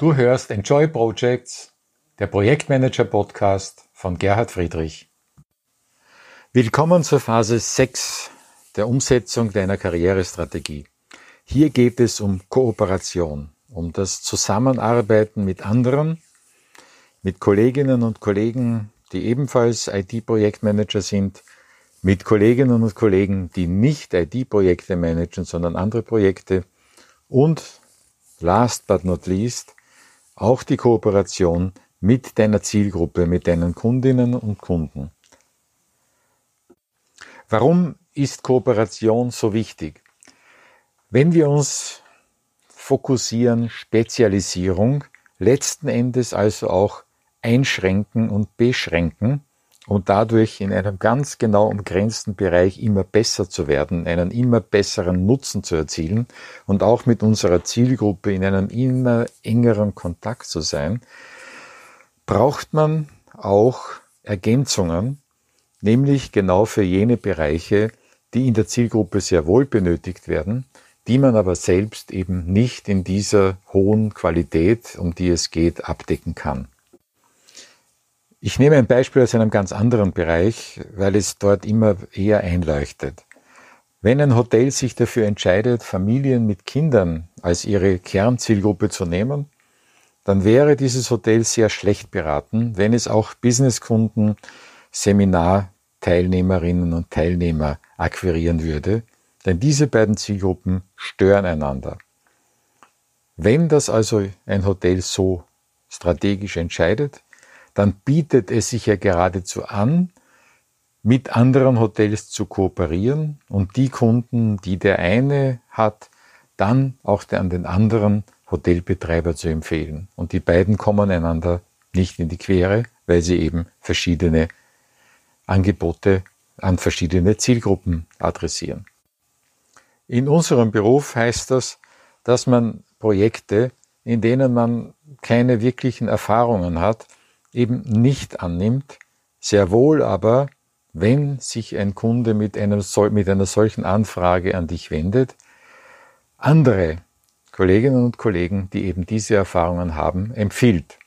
Du hörst Enjoy Projects, der Projektmanager Podcast von Gerhard Friedrich. Willkommen zur Phase 6 der Umsetzung deiner Karrierestrategie. Hier geht es um Kooperation, um das Zusammenarbeiten mit anderen, mit Kolleginnen und Kollegen, die ebenfalls IT-Projektmanager sind, mit Kolleginnen und Kollegen, die nicht IT-Projekte managen, sondern andere Projekte und last but not least auch die Kooperation mit deiner Zielgruppe, mit deinen Kundinnen und Kunden. Warum ist Kooperation so wichtig? Wenn wir uns fokussieren, Spezialisierung, letzten Endes also auch einschränken und beschränken und dadurch in einem ganz genau umgrenzten Bereich immer besser zu werden, einen immer besseren Nutzen zu erzielen und auch mit unserer Zielgruppe in einem immer engeren Kontakt zu sein, braucht man auch Ergänzungen, nämlich genau für jene Bereiche, die in der Zielgruppe sehr wohl benötigt werden, die man aber selbst eben nicht in dieser hohen Qualität, um die es geht, abdecken kann. Ich nehme ein Beispiel aus einem ganz anderen Bereich, weil es dort immer eher einleuchtet. Wenn ein Hotel sich dafür entscheidet, Familien mit Kindern als ihre Kernzielgruppe zu nehmen, dann wäre dieses Hotel sehr schlecht beraten, wenn es auch Businesskunden, Seminarteilnehmerinnen und Teilnehmer akquirieren würde, denn diese beiden Zielgruppen stören einander. Wenn das also ein Hotel so strategisch entscheidet, dann bietet es sich ja geradezu an, mit anderen Hotels zu kooperieren und die Kunden, die der eine hat, dann auch an den anderen Hotelbetreiber zu empfehlen. Und die beiden kommen einander nicht in die Quere, weil sie eben verschiedene Angebote an verschiedene Zielgruppen adressieren. In unserem Beruf heißt das, dass man Projekte, in denen man keine wirklichen Erfahrungen hat, eben nicht annimmt, sehr wohl aber, wenn sich ein Kunde mit, einem, mit einer solchen Anfrage an dich wendet, andere Kolleginnen und Kollegen, die eben diese Erfahrungen haben, empfiehlt.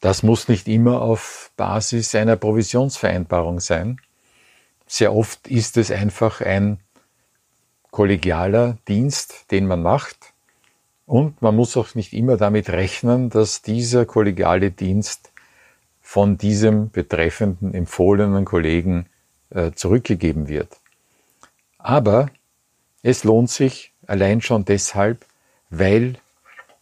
Das muss nicht immer auf Basis einer Provisionsvereinbarung sein. Sehr oft ist es einfach ein kollegialer Dienst, den man macht, und man muss auch nicht immer damit rechnen, dass dieser kollegiale Dienst von diesem betreffenden empfohlenen Kollegen äh, zurückgegeben wird. Aber es lohnt sich allein schon deshalb, weil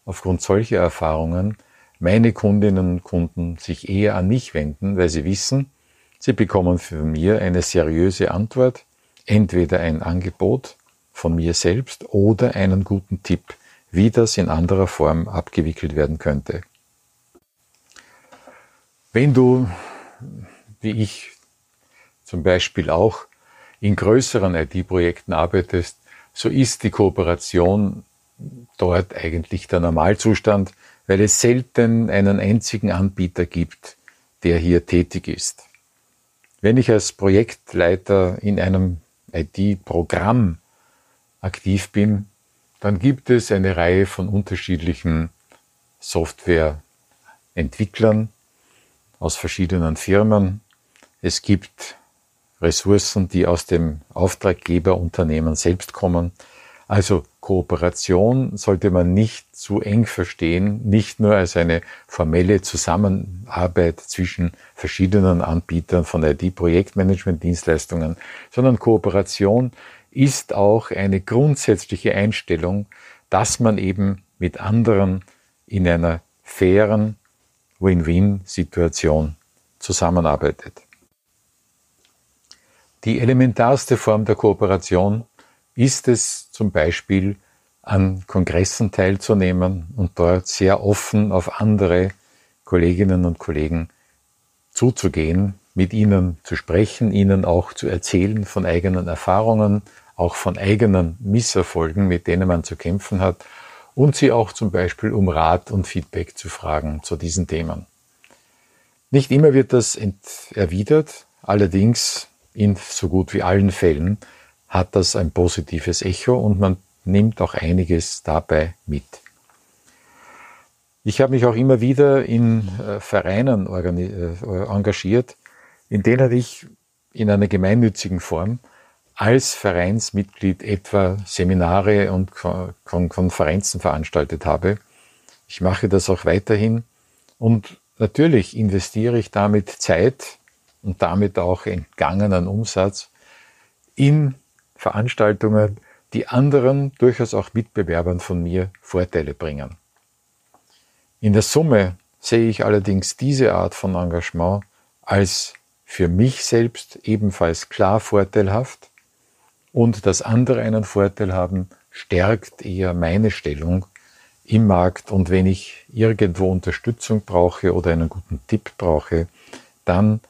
aufgrund solcher Erfahrungen meine Kundinnen und Kunden sich eher an mich wenden, weil sie wissen, sie bekommen von mir eine seriöse Antwort, entweder ein Angebot von mir selbst oder einen guten Tipp wie das in anderer Form abgewickelt werden könnte. Wenn du, wie ich zum Beispiel auch, in größeren IT-Projekten arbeitest, so ist die Kooperation dort eigentlich der Normalzustand, weil es selten einen einzigen Anbieter gibt, der hier tätig ist. Wenn ich als Projektleiter in einem IT-Programm aktiv bin, dann gibt es eine Reihe von unterschiedlichen Softwareentwicklern aus verschiedenen Firmen. Es gibt Ressourcen, die aus dem Auftraggeberunternehmen selbst kommen. Also Kooperation sollte man nicht zu eng verstehen, nicht nur als eine formelle Zusammenarbeit zwischen verschiedenen Anbietern von IT-Projektmanagement-Dienstleistungen, sondern Kooperation ist auch eine grundsätzliche Einstellung, dass man eben mit anderen in einer fairen Win-Win-Situation zusammenarbeitet. Die elementarste Form der Kooperation ist es zum Beispiel, an Kongressen teilzunehmen und dort sehr offen auf andere Kolleginnen und Kollegen zuzugehen, mit ihnen zu sprechen, ihnen auch zu erzählen von eigenen Erfahrungen, auch von eigenen Misserfolgen, mit denen man zu kämpfen hat, und sie auch zum Beispiel um Rat und Feedback zu fragen zu diesen Themen. Nicht immer wird das erwidert, allerdings in so gut wie allen Fällen hat das ein positives Echo und man nimmt auch einiges dabei mit. Ich habe mich auch immer wieder in äh, Vereinen äh, engagiert, in denen ich in einer gemeinnützigen Form als Vereinsmitglied etwa Seminare und Konferenzen veranstaltet habe. Ich mache das auch weiterhin und natürlich investiere ich damit Zeit und damit auch entgangenen Umsatz in Veranstaltungen, die anderen, durchaus auch Mitbewerbern von mir Vorteile bringen. In der Summe sehe ich allerdings diese Art von Engagement als für mich selbst ebenfalls klar vorteilhaft und dass andere einen Vorteil haben, stärkt eher meine Stellung im Markt. Und wenn ich irgendwo Unterstützung brauche oder einen guten Tipp brauche, dann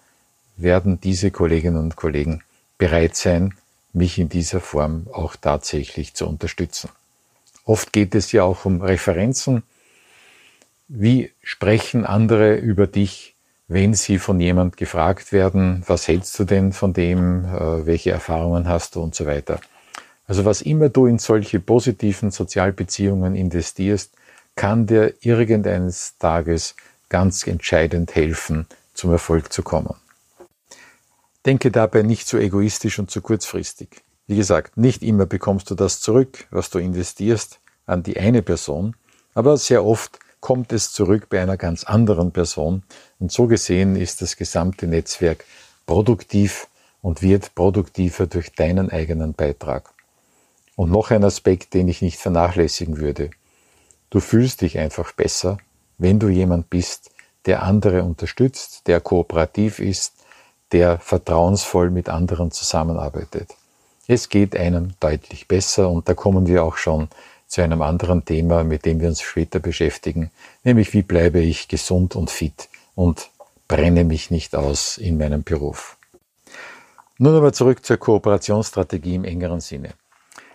werden diese Kolleginnen und Kollegen bereit sein, mich in dieser Form auch tatsächlich zu unterstützen. Oft geht es ja auch um Referenzen, wie sprechen andere über dich, wenn sie von jemand gefragt werden, was hältst du denn von dem, äh, welche Erfahrungen hast du und so weiter. Also was immer du in solche positiven Sozialbeziehungen investierst, kann dir irgendeines Tages ganz entscheidend helfen, zum Erfolg zu kommen. Denke dabei nicht zu egoistisch und zu kurzfristig. Wie gesagt, nicht immer bekommst du das zurück, was du investierst an die eine Person, aber sehr oft kommt es zurück bei einer ganz anderen Person. Und so gesehen ist das gesamte Netzwerk produktiv und wird produktiver durch deinen eigenen Beitrag. Und noch ein Aspekt, den ich nicht vernachlässigen würde. Du fühlst dich einfach besser, wenn du jemand bist, der andere unterstützt, der kooperativ ist, der vertrauensvoll mit anderen zusammenarbeitet. Es geht einem deutlich besser und da kommen wir auch schon zu einem anderen Thema, mit dem wir uns später beschäftigen, nämlich wie bleibe ich gesund und fit und brenne mich nicht aus in meinem Beruf. Nun aber zurück zur Kooperationsstrategie im engeren Sinne.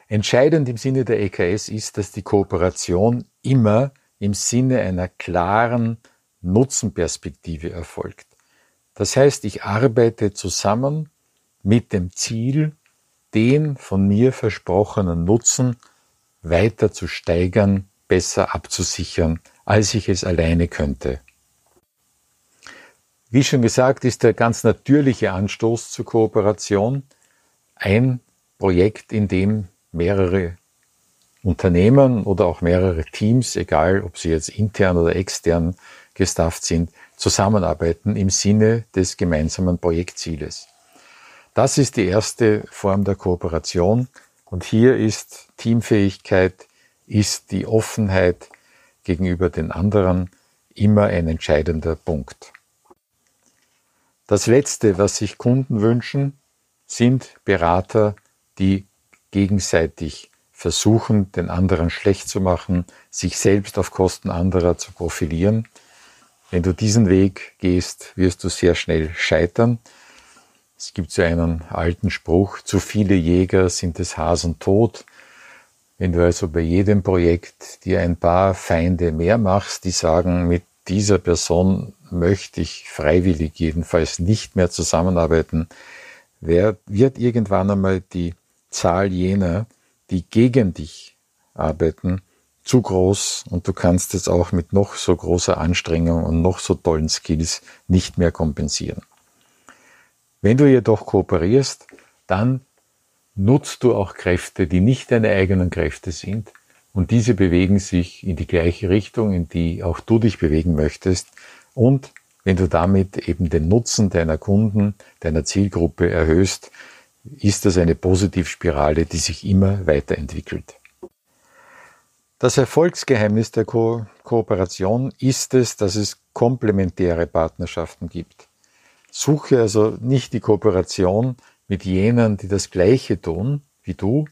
Entscheidend im Sinne der EKS ist, dass die Kooperation immer im Sinne einer klaren Nutzenperspektive erfolgt. Das heißt, ich arbeite zusammen mit dem Ziel, den von mir versprochenen Nutzen weiter zu steigern, besser abzusichern, als ich es alleine könnte. Wie schon gesagt, ist der ganz natürliche Anstoß zur Kooperation ein Projekt, in dem mehrere Unternehmen oder auch mehrere Teams, egal ob sie jetzt intern oder extern gestafft sind, zusammenarbeiten im Sinne des gemeinsamen Projektzieles. Das ist die erste Form der Kooperation, und hier ist Teamfähigkeit, ist die Offenheit gegenüber den anderen immer ein entscheidender Punkt. Das Letzte, was sich Kunden wünschen, sind Berater, die gegenseitig versuchen, den anderen schlecht zu machen, sich selbst auf Kosten anderer zu profilieren. Wenn du diesen Weg gehst, wirst du sehr schnell scheitern. Es gibt so einen alten Spruch, zu viele Jäger sind des Hasen tot. Wenn du also bei jedem Projekt dir ein paar Feinde mehr machst, die sagen, mit dieser Person möchte ich freiwillig jedenfalls nicht mehr zusammenarbeiten, wird irgendwann einmal die Zahl jener, die gegen dich arbeiten, zu groß und du kannst es auch mit noch so großer Anstrengung und noch so tollen Skills nicht mehr kompensieren. Wenn du jedoch kooperierst, dann nutzt du auch Kräfte, die nicht deine eigenen Kräfte sind und diese bewegen sich in die gleiche Richtung, in die auch du dich bewegen möchtest und wenn du damit eben den Nutzen deiner Kunden, deiner Zielgruppe erhöhst, ist das eine Positivspirale, die sich immer weiterentwickelt. Das Erfolgsgeheimnis der Ko Kooperation ist es, dass es komplementäre Partnerschaften gibt. Suche also nicht die Kooperation mit jenen, die das Gleiche tun wie du,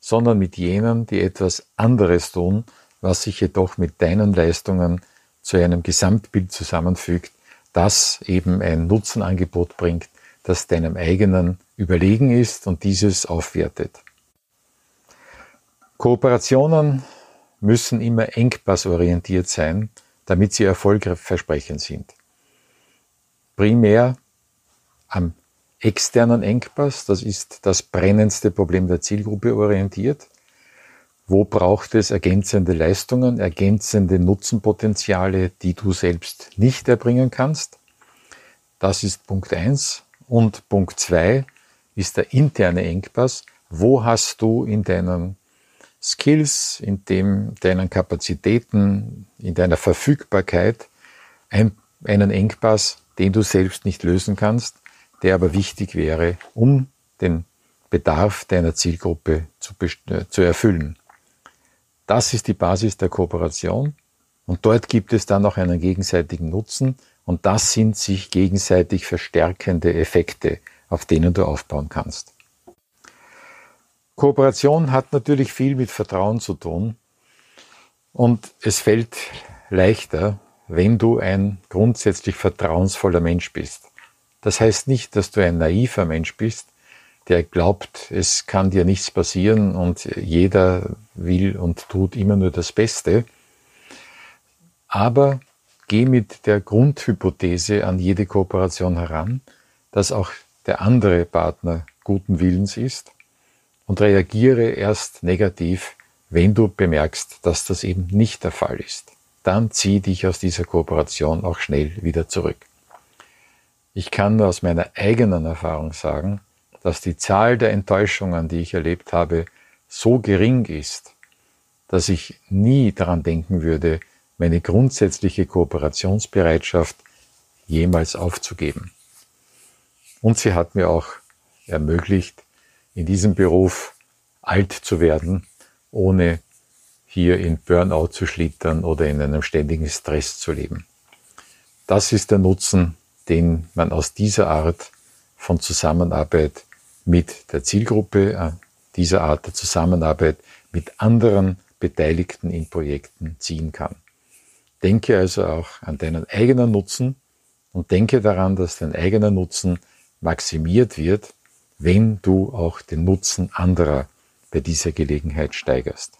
sondern mit jenen, die etwas anderes tun, was sich jedoch mit deinen Leistungen zu einem Gesamtbild zusammenfügt, das eben ein Nutzenangebot bringt, das deinem eigenen überlegen ist und dieses aufwertet. Kooperationen müssen immer engpassorientiert sein, damit sie erfolgversprechend sind. Primär am externen Engpass, das ist das brennendste Problem der Zielgruppe orientiert. wo braucht es ergänzende Leistungen, ergänzende Nutzenpotenziale, die du selbst nicht erbringen kannst. Das ist Punkt eins Und Punkt zwei ist der interne Engpass. Wo hast du in deinen Skills, in dem, deinen Kapazitäten, in deiner Verfügbarkeit ein, einen Engpass, den du selbst nicht lösen kannst, der aber wichtig wäre, um den Bedarf deiner Zielgruppe zu, äh, zu erfüllen. Das ist die Basis der Kooperation und dort gibt es dann auch einen gegenseitigen Nutzen und das sind sich gegenseitig verstärkende Effekte, auf denen du aufbauen kannst. Kooperation hat natürlich viel mit Vertrauen zu tun und es fällt leichter, wenn du ein grundsätzlich vertrauensvoller Mensch bist. Das heißt nicht, dass du ein naiver Mensch bist, der glaubt, es kann dir nichts passieren und jeder will und tut immer nur das Beste. Aber geh mit der Grundhypothese an jede Kooperation heran, dass auch der andere Partner guten Willens ist und reagiere erst negativ, wenn du bemerkst, dass das eben nicht der Fall ist. Dann zieh dich aus dieser Kooperation auch schnell wieder zurück. Ich kann nur aus meiner eigenen Erfahrung sagen, dass die Zahl der Enttäuschungen, die ich erlebt habe, so gering ist, dass ich nie daran denken würde, meine grundsätzliche Kooperationsbereitschaft jemals aufzugeben. Und sie hat mir auch ermöglicht, in diesem Beruf alt zu werden, ohne hier in Burnout zu schlittern oder in einem ständigen Stress zu leben. Das ist der Nutzen, den man aus dieser Art von Zusammenarbeit mit der Zielgruppe, äh, dieser Art der Zusammenarbeit mit anderen Beteiligten in Projekten ziehen kann. Denke also auch an deinen eigenen Nutzen und denke daran, dass dein eigener Nutzen maximiert wird, wenn du auch den Nutzen anderer bei dieser Gelegenheit steigerst.